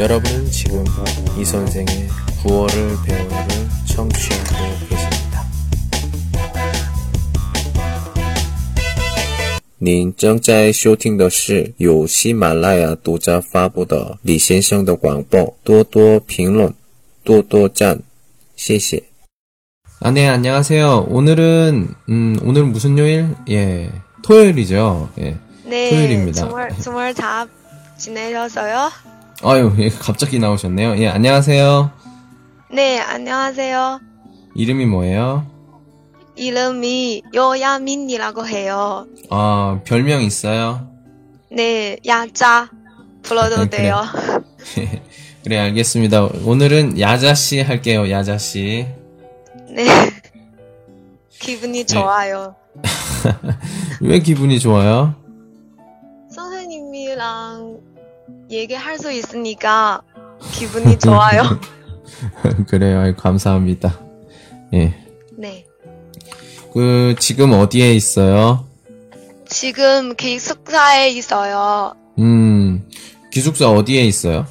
여러분은 지금 이 선생의 구월을 배우를 청취하고 계십니다. 您正在收听的是由喜马拉雅独家发布的李先生的广播。多多评论，多多赞，谢谢。 아, 네, 안녕하세요. 오늘은, 음, 오늘 무슨 요일? 예, 토요일이죠. 예. 네, 토요일입니다. 주말, 주말 잘 지내셨어요? 아유, 예, 갑자기 나오셨네요. 예, 안녕하세요. 네, 안녕하세요. 이름이 뭐예요? 이름이 요야민이라고 해요. 아, 별명 있어요? 네, 야자 불러도 그래. 돼요. 그래, 알겠습니다. 오늘은 야자씨 할게요, 야자씨. 네. 기분이 좋아요. 왜 기분이 좋아요? 얘기할 수 있으니까 기분이 좋아요. 그래요, 감사합니다. 예. 네. 그, 지금 어디에 있어요? 지금 기숙사에 있어요. 음, 기숙사 어디에 있어요?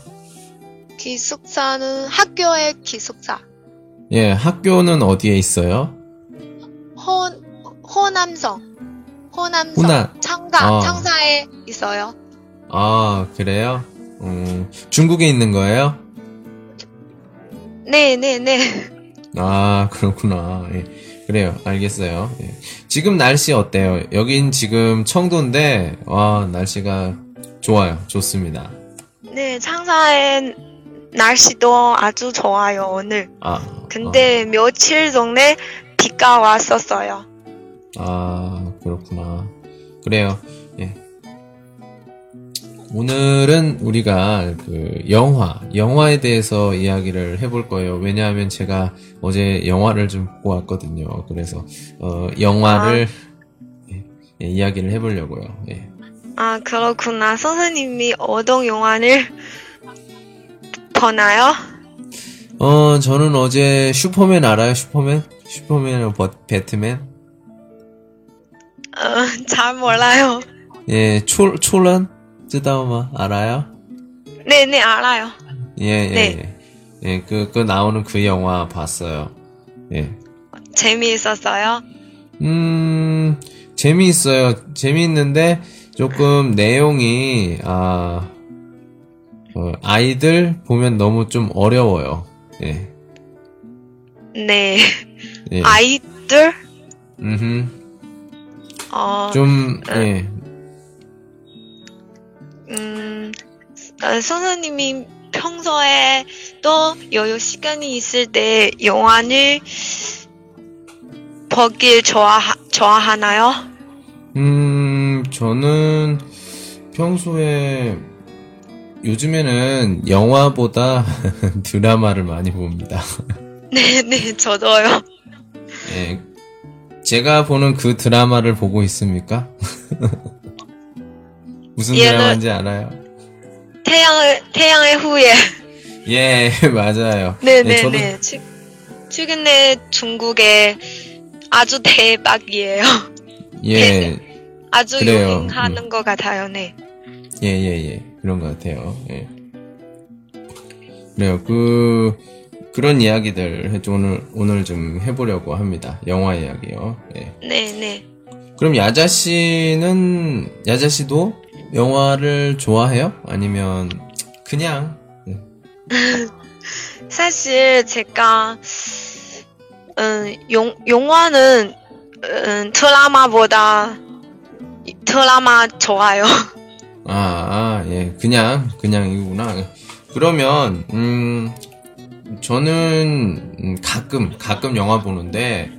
기숙사는 학교의 기숙사. 예, 학교는 어디에 있어요? 호, 호남성. 호남성. 호남. 창가, 아. 창사에 있어요. 아, 그래요? 음, 중국에 있는 거예요? 네, 네, 네. 아, 그렇구나. 예. 그래요. 알겠어요. 예. 지금 날씨 어때요? 여긴 지금 청도인데, 와, 날씨가 좋아요. 좋습니다. 네, 창사의 날씨도 아주 좋아요, 오늘. 아. 근데 며칠 전에 비가 왔었어요. 아, 아, 그렇구나. 그래요. 예. 오늘은 우리가 그 영화, 영화에 대해서 이야기를 해볼 거예요. 왜냐하면 제가 어제 영화를 좀 보고 왔거든요. 그래서, 어, 영화를, 예, 예, 이야기를 해보려고요. 예. 아, 그렇구나. 선생님이 어떤 영화를 보나요? 어, 저는 어제 슈퍼맨 알아요? 슈퍼맨? 슈퍼맨, 버, 배트맨? 어, 잘 몰라요. 예, 초, 초란? 쓰다오마 알아요? 네네 알아요. 예예 예, 네. 예. 예, 그, 그 나오는 그 영화 봤어요. 예. 재미있었어요? 음, 재미있어요. 재미있는데, 조금 내용이, 아, 어, 아이들 보면 너무 좀 어려워요. 예. 네. 예. 아이들? 음. 어, 좀, 음. 예. 음, 어, 선생님이 평소에 또 여유 시간이 있을 때 영화를 보길 좋아, 좋아하나요? 음, 저는 평소에 요즘에는 영화보다 드라마를 많이 봅니다. 네, 네, 저도요. 예. 제가 보는 그 드라마를 보고 있습니까? 무슨 드라마인지 알아요? 태양의, 태양의 후예. 예, 맞아요. 네, 예, 네, 저도- 네. 최, 최근에 중국에 아주 대박이에요. 예, 아주 그래요. 음. 유행하는 것 같아요, 네. 예, 예, 예. 그런 것 같아요. 예. 그래요. 그, 그런 이야기들 해- 오늘, 오늘 좀 해보려고 합니다. 영화 이야기요. 예. 네, 네. 그럼 야자 씨는, 야자 씨도 영화를 좋아해요? 아니면, 그냥, 사실 제가 음, 용, 영화는 음, 드라마보다 드라마 좋아요. 아, 아, 예, 그냥, 그냥 이구나. 그러면, 음, 저는, 음, 가끔, 가끔 영화 보는데,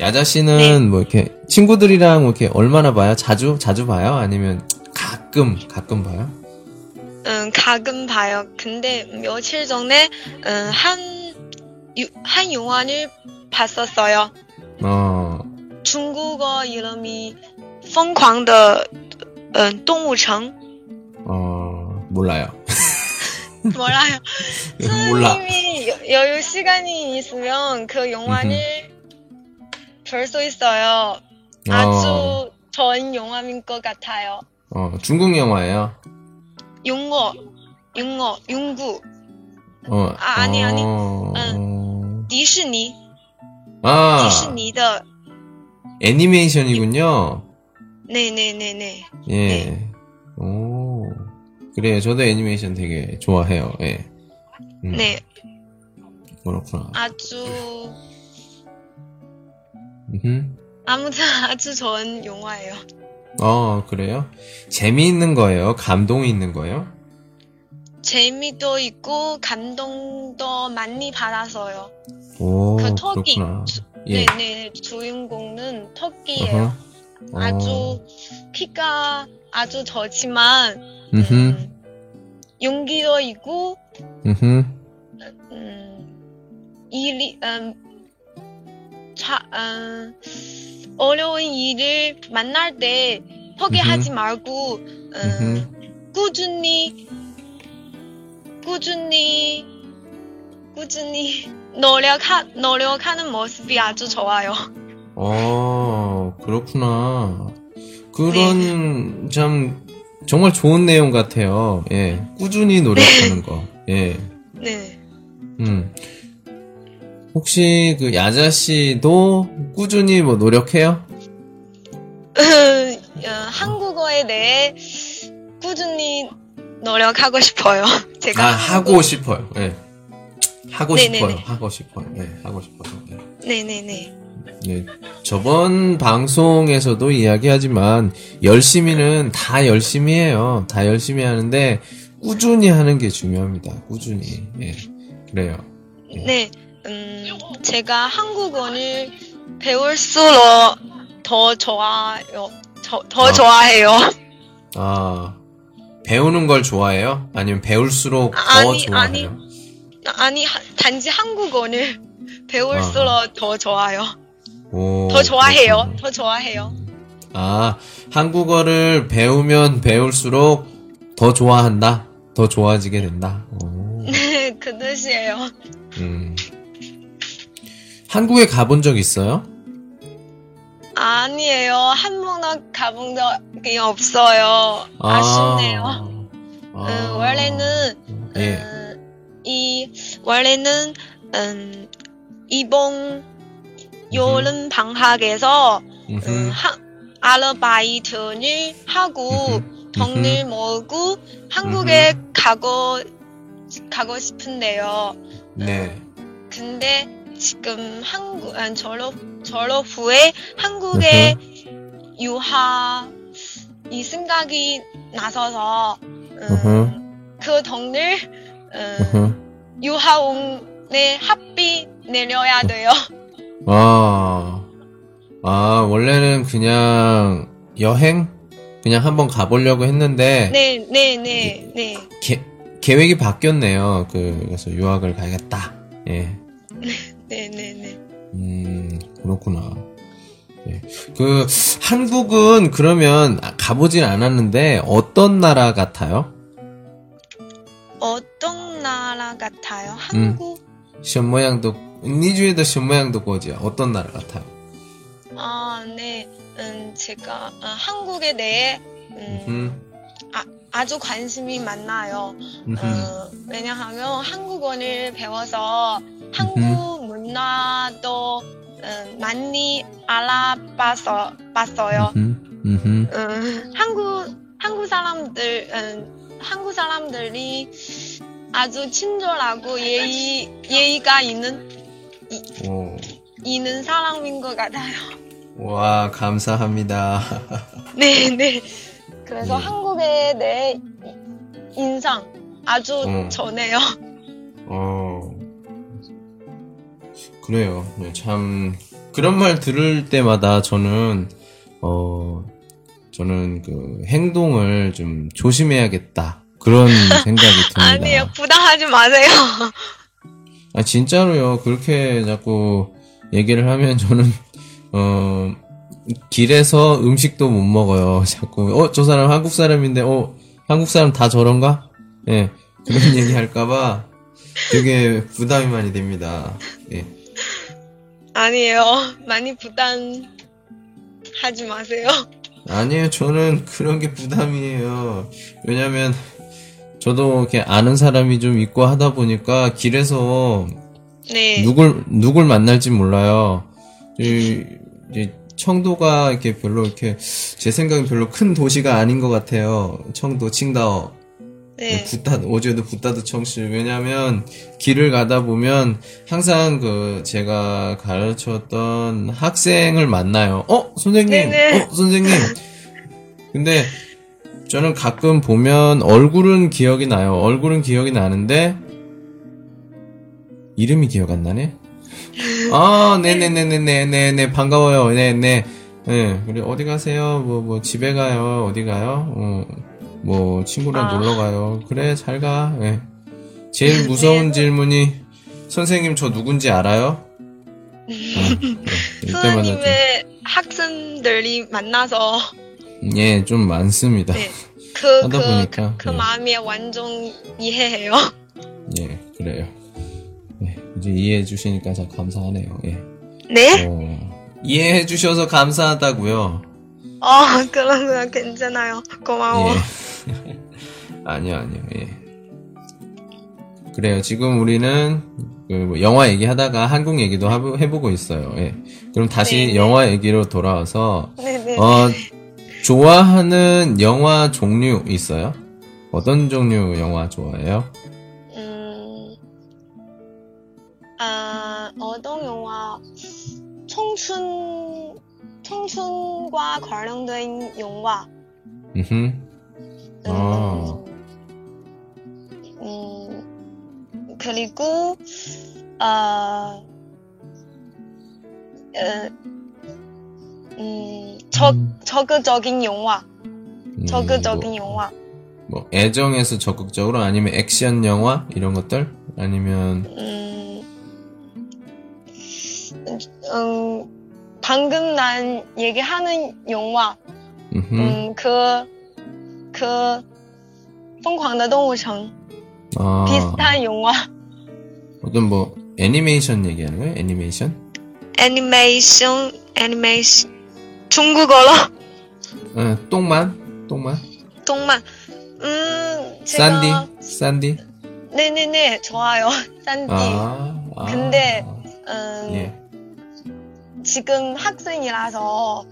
야자 씨는 네. 뭐 이렇게, 친구들이랑 뭐 이렇게 얼마나 봐요? 자주, 자주 봐요? 아니면 가끔, 가끔 봐요? 음, 가끔 봐요. 근데 며칠 전에 음, 한, 유- 한 영화를 봤었어요. 어, 중국어 이름이 疯狂的 음, 动物城 어, 몰라요. 몰라요. 몰라. 선생님이 여- 여유 시간이 있으면 그 영화를 볼 수 있어요. 아주 좋은 영화인 것 같아요. 어, 중국 영화예요. 용어, 용어, 용구. 어, 아, 아니, 아니. 어, 응. 디즈니, 아, 디즈니的 애니메이션이군요. 네네네네. 예. 오, 그래요. 저도 애니메이션 되게 좋아해요. 예. 음, 네, 그렇구나. 아주. 아무튼 아주 좋은 영화예요. 어, 그래요? 재미있는 거예요? 감동이 있는 거예요? 재미도 있고 감동도 많이 받아서요. 오, 그 터키. 그렇구나. 예. 네네 주인공은 터키예요. 어허. 어, 아주 키가 아주 음흠, 음, 용기도 있고 음흠, 음, 일이 음, 자, 음, 어려운 일을 만날 때 포기하지 말고 음. 꾸준히 꾸준히 꾸준히 노력하 노력하는 모습이 아주 좋아요. 어, 그렇구나. 그런, 참, 정말 좋은 내용 같아요. 예. 꾸준히 노력하는 거. 예. 네. 음. 혹시 그 야자 씨도 꾸준히 뭐 노력해요? 어, 한국어에 대해 꾸준히 노력하고 싶어요. 제가 아, 하고 싶어요. 예. 하고 네네네. 싶어요. 하고 싶어요. 예, 하고 싶어요. 예. 네네네. 예, 저번 방송에서도 이야기하지만 열심히는 다 열심히 해요. 다 열심히 하는데 꾸준히 하는 게 중요합니다. 꾸준히. 예. 그래요. 네, 음, 제가 한국어를 배울수록 더 좋아요. 저, 더 아. 좋아해요. 아, 배우는 걸 좋아해요? 아니면 배울수록 더 아니, 좋아해요? 아니, 하- 단지 한국어를 배울수록 더 좋아요. 오, 더 좋아해요. 그렇군요. 더 좋아해요. 아, 한국어를 배우면 배울수록 더 좋아한다? 더 좋아지게 된다? 오, 네, 그 뜻이에요. 음. 한국에 가본 적 있어요? 아니에요. 한 번도 가본 적이 없어요. 아 쉽네요. 아, 음, 원래는 예. 음, 이 원래는 음, 이번 여름 방학에서 음흠, 음, 하, 아르바이트를 하고 음흠, 돈을 모으고 한국에 가고 가고 싶은데요. 네. 근데 지금 한국 아, 졸업 졸업 후에 한국에 유학 이 생각이 나서서 음, 그 돈을 음, 음흠. 유학원에 합비 내려야 돼요. 아, 아, 원래는 그냥 여행? 그냥 한번 가보려고 했는데, 네, 네, 네, 네. 계, 계획이 바뀌었네요. 그, 그래서 유학을 가야겠다. 예. 네, 네, 네. 음, 그렇구나. 예. 그, 한국은 그러면 가보진 않았는데, 어떤 나라 같아요? 어떤 나라 같아요? 음. 한국? 션 모양도, 니주에도 션 모양도 거지야. 어떤 나라 같아요? 아, 네. 음, 제가 아, 한국에 대해 음, 음, 아주 관심이 많아요. 음, 어, 왜냐하면 한국어를 배워서 한국 문화도 음, 많이 알아봤어, 봤어요. 음, 한국 한국 사람들 음, 한국 사람들이 아주 친절하고 예의 예의가 있는 오. 있는 사람인 것 같아요. 와, 감사합니다. 네, 네. 그래서 음. 한국에 내 인상 아주 음. 좋네요. 어, 그래요. 네, 참, 그런 말 들을 때마다 저는, 어, 저는 그 행동을 좀 조심해야겠다. 그런 생각이 듭니다. 아니요, 부담하지 마세요. 아, 진짜로요. 그렇게 자꾸 얘기를 하면 저는, 어, 길에서 음식도 못 먹어요. 자꾸, 어, 저 사람 한국 사람인데, 어, 한국 사람 다 저런가? 예, 그런 얘기 할까봐 되게 부담이 많이 됩니다. 예. 아니에요. 많이 부담하지 마세요. 아니에요. 저는 그런 게 부담이에요. 왜냐면, 저도 이렇게 아는 사람이 좀 있고 하다 보니까 길에서 네. 누굴 누굴 만날지 몰라요. 이, 이제 청도가 이렇게 별로 이렇게 제 생각엔 별로 큰 도시가 아닌 것 같아요. 청도, 칭다오. 네. 부따 어제도 부따드 청시 왜냐면 길을 가다 보면 항상 그 제가 가르쳤던 학생을 만나요. 어 선생님, 네네. 어 선생님. 근데 저는 가끔 보면 얼굴은 기억이 나요. 얼굴은 기억이 나는데 이름이 기억 안 나네. 아, 네네네네네네 반가워요. 네네. 네, 그래 어디 가세요? 뭐 뭐 집에 가요? 어디 가요? 어, 뭐 친구랑 아. 놀러 가요. 그래 잘 가. 예. 제일 무서운 네. 질문이 선생님 저 누군지 알아요? 네, 이때마다 좀, 선생님의 학생들이 만나서 예, 좀 많습니다. 네. 그, 하다 그, 보니까, 그 네. 마음이 완전 이해해요. 예, 그래요. 예, 이제 이해해 주시니까 참 감사하네요. 예. 네? 어, 이해해 주셔서 감사하다고요. 어, 그런 거 괜찮아요. 고마워. 예. 아니요, 아니요. 예. 그래요. 지금 우리는 그뭐 영화 얘기하다가 한국 얘기도 해보고 있어요. 예. 그럼 다시 네. 영화 얘기로 돌아와서 네네. 어, 좋아하는 영화 종류 있어요? 어떤 종류 영화 좋아해요? 아, 어떤 영화, 청춘, 청춘과 관련된 영화. 음, 아. 음, 그리고, 아, 어, 음, 적, 적극적인 영화, 음, 적극적인 뭐, 영화, 뭐 애정에서 적극적으로 아니면 액션 영화? 이런 것들? 아니면 음, 음, 방금 난 얘기하는 영화, 음흠. 음, 그, 그, 疯狂的动物城 아, 비슷한 영화, 어떤 뭐 애니메이션 얘기하는 거예요? 애니메이션? 애니메이션, 애니메이션, 중국어로, 어, 똥만? 똥만? 동만, 음, 제가, 산디? 산디? 네네네, 좋아요, 산디. 아, 아. 근데, 음, 예. 지금 학생이라서.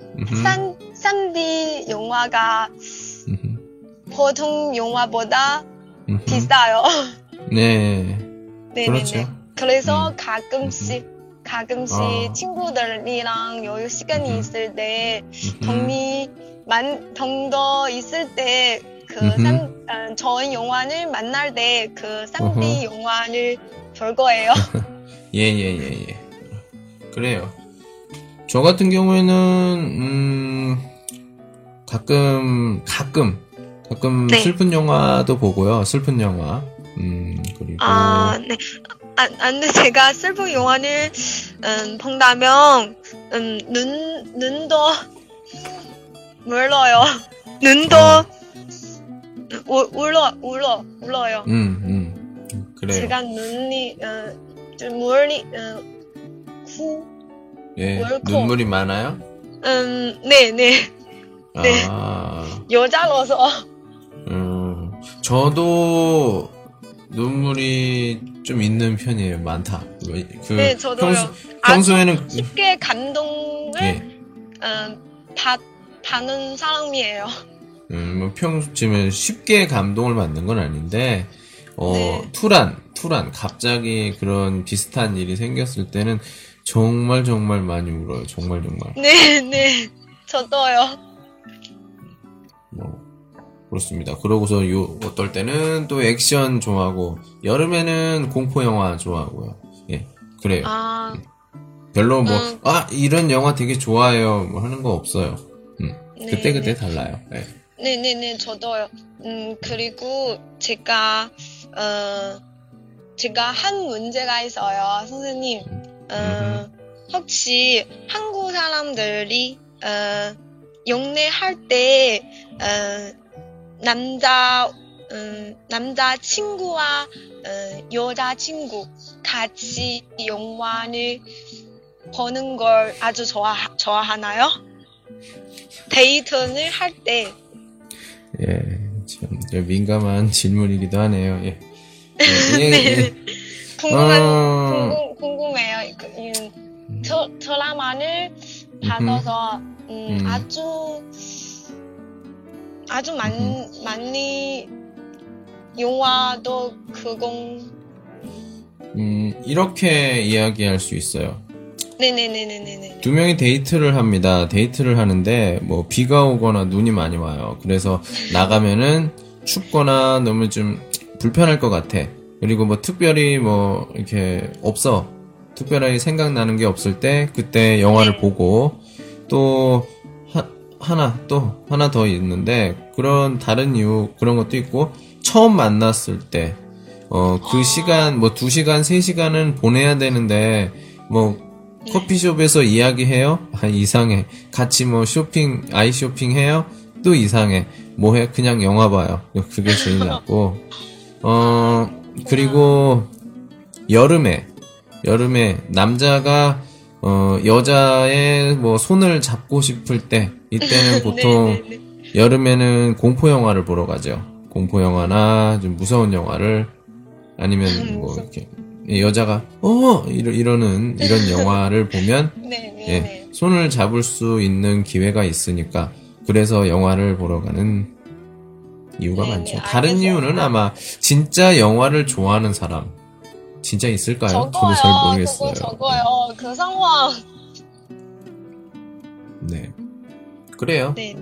산, 산디 영화가 음흠. 보통 영화보다. 비싸요. 네. 네네네. 그렇죠. 그래서 음. 가끔씩, 가끔씩 아. 친구들이랑 여유 시간이 음흠. 있을 때. 돈이 만, 돈더 있을 때, 그, 음흠. 산, 어, 좋은 영화를 만날 때, 그, 산디 어허. 영화를 볼 거예요. 예, 예, 예, 예. 그래요. 저 같은 경우에는, 음, 가끔, 가끔, 가끔 네. 슬픈 영화도 보고요. 슬픈 영화. 음, 그리고, 아, 네. 아, 아, 근데 제가 슬픈 영화를, 음, 본다면, 음, 눈, 눈도, 물러요. 눈도, 어. 우, 울어, 울어, 울어요. 음, 음, 그래요. 제가 눈이, 어, 좀 물이, 어, 후, 예, 눈물이 많아요? 음, 네, 네. 아. 네. 아, 여자로서 음, 저도 눈물이 좀 있는 편이에요. 많다. 그 네, 저도요. 평소, 에는 아주 쉽게 감동을 예, 음, 받, 받는 사람이에요. 음, 뭐 평소쯤에 쉽게 감동을 받는 건 아닌데, 어, 네. 투란, 투란, 갑자기 그런 비슷한 일이 생겼을 때는 정말 정말 많이 울어요. 정말 정말. 네, 네. 저도요. 뭐, 그렇습니다. 그러고서 요, 어떨 때는 또 액션 좋아하고, 여름에는 공포 영화 좋아하고요. 예, 그래요. 아, 별로 뭐, 음. 아, 이런 영화 되게 좋아해요. 뭐 하는 거 없어요. 음, 네, 그때 그때 달라요. 예. 네 네 네, 저도요. 음, 그리고 제가, 어, 제가 한 문제가 있어요. 선생님, 어, 혹시 한국 사람들이, 어, 용례할 때, 어, 남자, 음, 남자 친구와, 어, 여자 친구 같이 영화를 보는 걸 아주 좋아, 좋아하나요? 데이트를 할 때, 예, 참, 민감한 질문이기도 하네요. 예. 예, 네. 예. 궁금한 어, 궁금, 궁금해요. 그, 음, 저, 드라마를 받아서 음, 음. 아주 아주 많. 많이 영화도 그공 음, 이렇게 이야기할 수 있어요. 네네네네네네 두 명이 데이트를 합니다. 데이트를 하는데 뭐 비가 오거나 눈이 많이 와요. 그래서 나가면은 춥거나 너무 좀 불편할 것 같아. 그리고 뭐 특별히 뭐 이렇게 없어. 특별하게 생각나는 게 없을 때 그때 영화를 네. 보고 또 하, 하나 또 하나 더 있는데 그런 다른 이유 그런 것도 있고 처음 만났을 때 어, 그 아. 시간, 뭐, 두 시간, 세 시간은 보내야 되는데, 뭐, 네. 커피숍에서 이야기해요? 아, 이상해. 같이 뭐, 쇼핑, 아이 쇼핑 해요? 또 이상해. 뭐 해? 그냥 영화 봐요. 그게 제일 낫고. 어, 그리고, 여름에, 여름에, 남자가, 어, 여자의 뭐, 손을 잡고 싶을 때, 이때는 보통, 네네네. 여름에는 공포 영화를 보러 가죠. 공포 영화나 좀 무서운 영화를 아니면 뭐 무서워. 이렇게 여자가 어 이러, 이러는 이런 영화를 보면 예, 손을 잡을 수 있는 기회가 있으니까 그래서 영화를 보러 가는 이유가 네, 많죠. 네, 다른. 이유는 아마 진짜 영화를 좋아하는 사람 진짜 있을까요? 저도 잘 모르겠어요. 그거 적어요 그 상황 네. 그래요. 네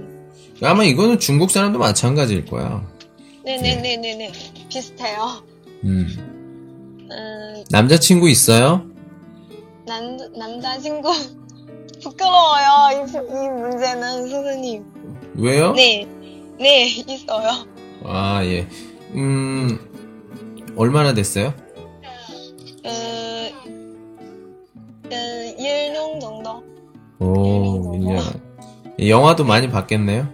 아마 이거는 중국 사람도 마찬가지일 거야. 네네네네네 비슷해요 음. 음, 남자친구 있어요? 남, 남자친구 부끄러워요 이, 이 문제는 선생님 왜요? 네, 네 있어요 아, 예. 음, 얼마나 됐어요? 그, 그 1년 정도 오, 1년. 영화도 많이 봤겠네요?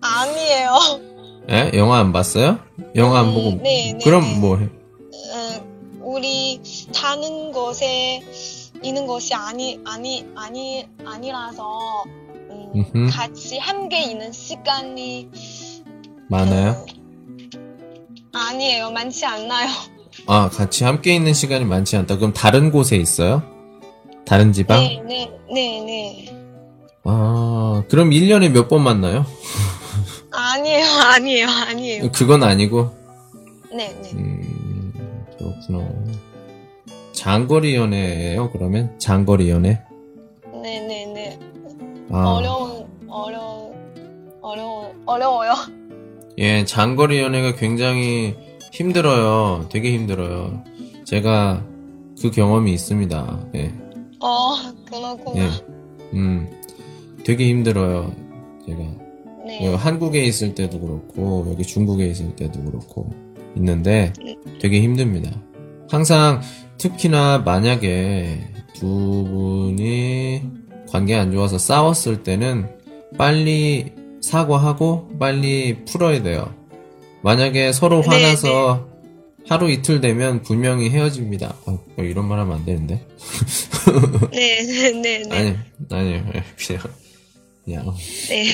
아니에요 예? 영화 안 봤어요? 영화 안 음, 보고. 네, 네, 그럼 네. 뭐 해? 음, 우리 사는 곳에 있는 것이 아니 아니 아니 아니라서 음, 음흠. 같이 함께 있는 시간이 많아요? 아니에요 많지 않나요 아, 같이 함께 있는 시간이 많지 않다. 그럼 다른 곳에 있어요? 다른 지방? 네 네 네 네 아, 그럼 1년에 몇 번 만나요? 아니에요 아니에요 아니에요 그건 아니고. 네 네 음, 그렇구나. 장거리 연애예요, 그러면? 장거리 연애? 아. 어려운 어려운 어려운 어려워요 예, 장거리 연애가 굉장히 힘들어요. 되게 힘들어요. 제가 그 경험이 있습니다. 예, 어 그렇구나 예, 음, 되게 힘들어요. 제가 네 예, 한국에 있을 때도 그렇고 여기 중국에 있을 때도 그렇고 있는데 되게 힘듭니다. 항상 특히나 만약에 두 분이 관계 안 좋아서 싸웠을 때는 빨리 사과하고 빨리 풀어야 돼요. 만약에 서로 네, 화나서 하루 이틀 되면 분명히 헤어집니다. 어, 이런 말 하면 안 되는데. 네 네 네 네 아니, 아니요. 그냥, 그냥, 네.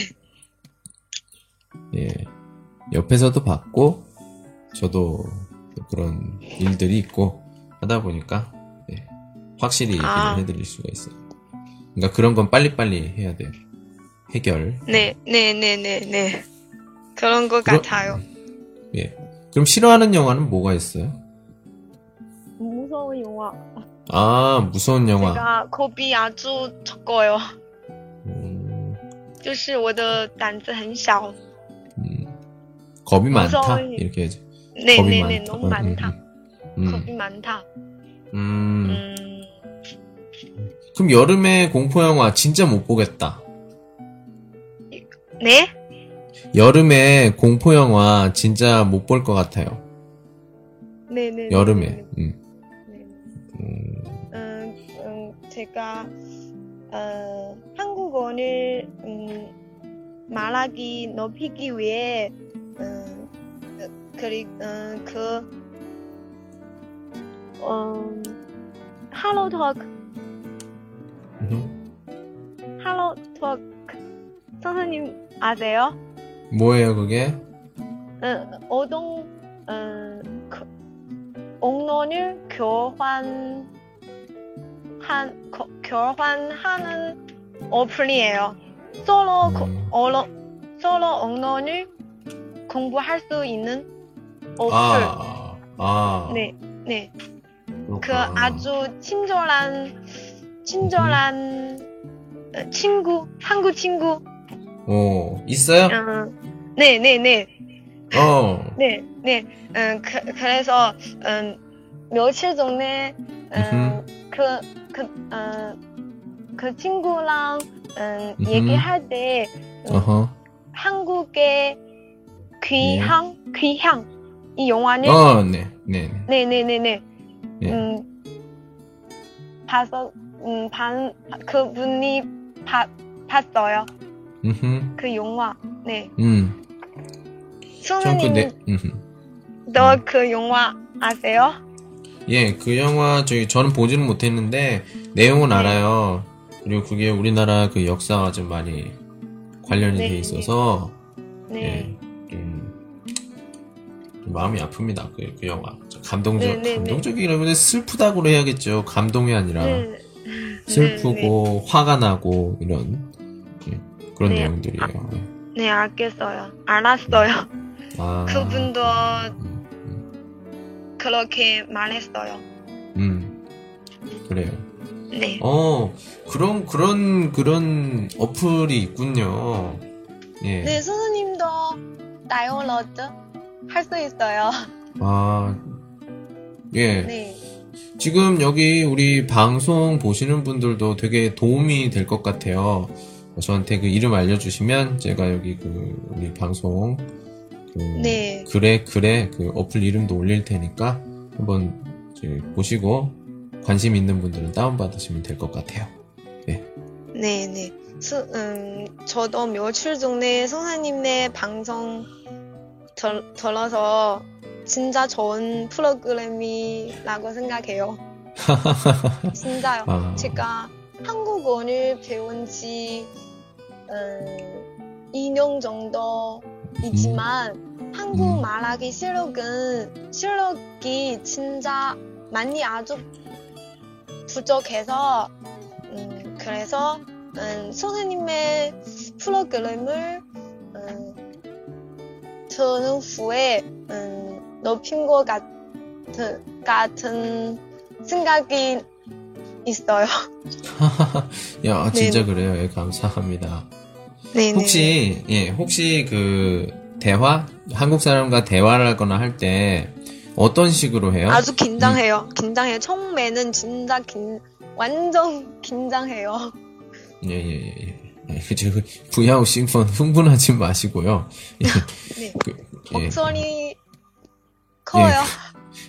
예. 옆에서도 봤고, 저도 그런 일들이 있고, 하다 보니까, 예. 확실히 얘기를 아. 해드릴 수가 있어요. 그러니까 그런 건 빨리빨리 해야 돼요. 해결. 네, 네, 네, 네, 네. 그런 것 그럼- 같아요. 예. 그럼 싫어하는 영화는 뭐가 있어요? 무서운 영화. 아, 무서운 영화. 제가 겁이 아주 적어요. 음, 就是我的胆子很小. 음. 겁이 많다? 무서운- 이렇게 해야지. 네, 겁이 네, 네, 많다. 너무 음, 많다. 음, 겁이 많다. 음. 음, 그럼 여름에 공포 영화 진짜 못 보겠다. 네? 여름에 공포 영화 진짜 못 볼 것 같아요. 네, 네. 여름에. 네, 음. 네. 음, 음, 음, 제가 어, 한국어를 음, 말하기 높이기 위해 음, 그리 음, 그 음, 할로 톡 선생님 아세요? 뭐예요, 그게? 음, 어떤 음, 그, 언어를 교환 한 거, 교환하는 어플이에요. 서로 음. 언어 서로 언어를 공부할 수 있는 어플. 아, 아. 네, 네. 그 그렇구나. 아주 친절한 친절한 어, 친구, 한국 친구. 어, 있어요? 음, 네, 네, 네, 어. 네, 네. 음, 그, 그래서 음, 며칠 전에 음, 그, 그, 음, 그 친구랑 음, 음흠. 얘기할 때 음, 어허. 한국의 귀향, 귀향 이 영화는 어, 네, 네, 네. 네, 네, 네, 네. 예. 음, 봐서, 음, 반, 그분이 봐, 봤어요. 음, 그 영화. 네. 음. 전 그, 수능님, 네, 음. 너그 영화 아세요? 예, 그 영화 저희 저는 보지는 못했는데 내용은 네. 알아요. 그리고 그게 우리나라 그 역사와 좀 많이 관련이 네, 돼 있어서 네. 예, 좀, 좀 마음이 아픕니다. 그, 그 영화 좀 감동적 네, 네, 네. 감동적이라면 슬프다고 해야겠죠. 감동이 아니라 네. 슬프고 화가 나고 이런 예, 그런 네. 내용들이에요. 예. 네, 알겠어요. 알았어요. 아, 그분도 음, 음, 그렇게 말했어요. 음, 그래요. 네. 어, 그런, 그런, 그런 어플이 있군요. 예. 네, 선생님도 다이얼러드 할 수 있어요. 아, 예. 네. 지금 여기 우리 방송 보시는 분들도 되게 도움이 될 것 같아요. 저한테 그 이름 알려주시면 제가 여기 그 우리 방송 그 네. 글에 글에 그 어플 이름도 올릴 테니까 한번 보시고 관심 있는 분들은 다운 받으시면 될 것 같아요. 네, 네. 수, 음, 저도 며칠 전에 선생님의 방송 들, 들어서 진짜 좋은 프로그램이라고 생각해요. 진짜요. 아, 제가 한국어를 배운 지, 음, 2년 정도이지만, 한국 음. 말하기 실력은, 실력이 진짜 많이 아주 부족해서, 음, 그래서, 음, 선생님의 프로그램을, 음, 듣는 후에, 음, 높인 것 같은, 같은 생각이 있어요. 야, 진짜 네네. 그래요. 예, 감사합니다. 네네. 혹시, 예, 혹시 그, 대화? 한국 사람과 대화를 하거나 할 때, 어떤 식으로 해요? 아주 긴장해요. 긴장해요. 처음에는 진짜 긴, 완전 긴장해요. 예, 예, 예, 예. 예, 그저, 부야우 싱펀 흥분하지 마시고요. 예, 네. 그, 예, 목소리 커요.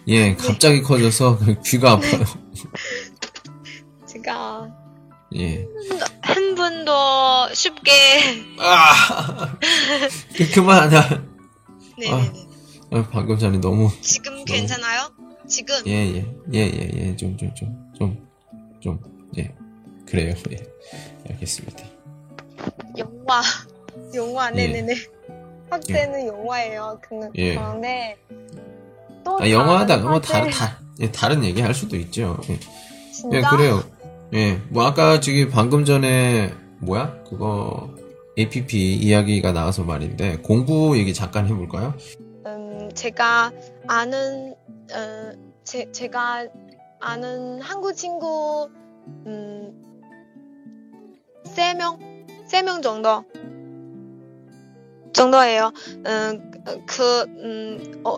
예, 갑자기 커져서 그 귀가 아파요. 예. 한 분도 쉽게 아! 그, 그만하자. 네네네. 아, 방금 전에 너무, 지금 괜찮아요? 지금 예, 예, 예, 예, 예, 좀, 좀, 좀, 좀, 좀, 예. 그래요, 예. 알겠습니다. 영화 영화 예. 네네네. 학생은 영화예요. 그, 예. 그런데 또 아, 다른 뭐, 학생- 다, 예, 다른 얘기 할 수도 있죠. 예. 진짜 예, 그래요. 예, 뭐 아까 저기 방금 전에 뭐야? 그거 APP 이야기가 나와서 말인데 공부 얘기 잠깐 해볼까요? 음, 제가 아는, 어, 제, 제가 아는 한국 친구, 음, 세 명, 세명 정도, 정도예요. 음, 그, 음, 어,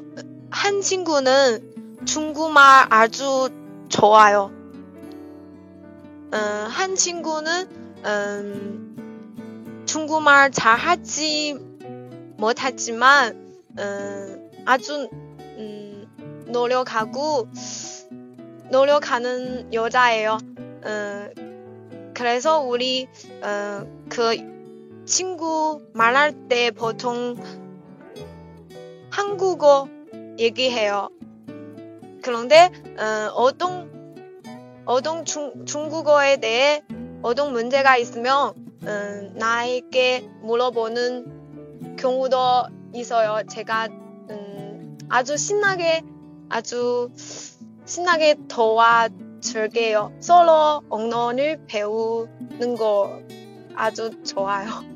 한 친구는 중국말 아주 좋아요. 음, 한 친구는, 음, 중국말 잘 하지 못하지만, 음, 아주 음, 노력하고 노력하는 여자예요. 음, 그래서 우리 음, 그 친구 말할 때 보통 한국어 얘기해요. 그런데 음, 어떤 어떤 중, 중국어에 대해 어떤 문제가 있으면 음, 나에게 물어보는 경우도 있어요. 제가 아주 신나게 아주 신나게 도와줄게요. 서로 언어를 배우는 거 아주 좋아요.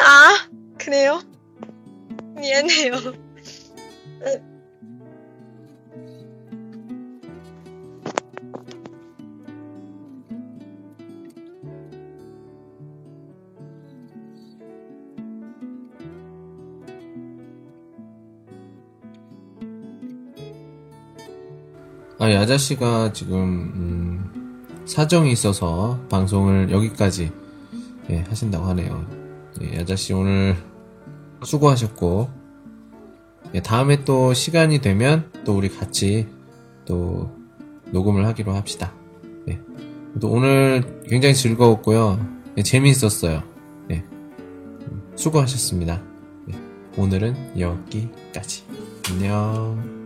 아, 그래요? 미안해요. 아, 이 아저씨가 지금, 음, 사정이 있어서 방송을 여기까지, 예, 하신다고 하네요. 예, 아저씨 오늘 수고하셨고, 예, 다음에 또 시간이 되면 또 우리 같이 또 녹음을 하기로 합시다. 예. 또 오늘 굉장히 즐거웠고요. 예, 재미있었어요. 예. 음, 수고하셨습니다. 예, 오늘은 여기까지. 안녕.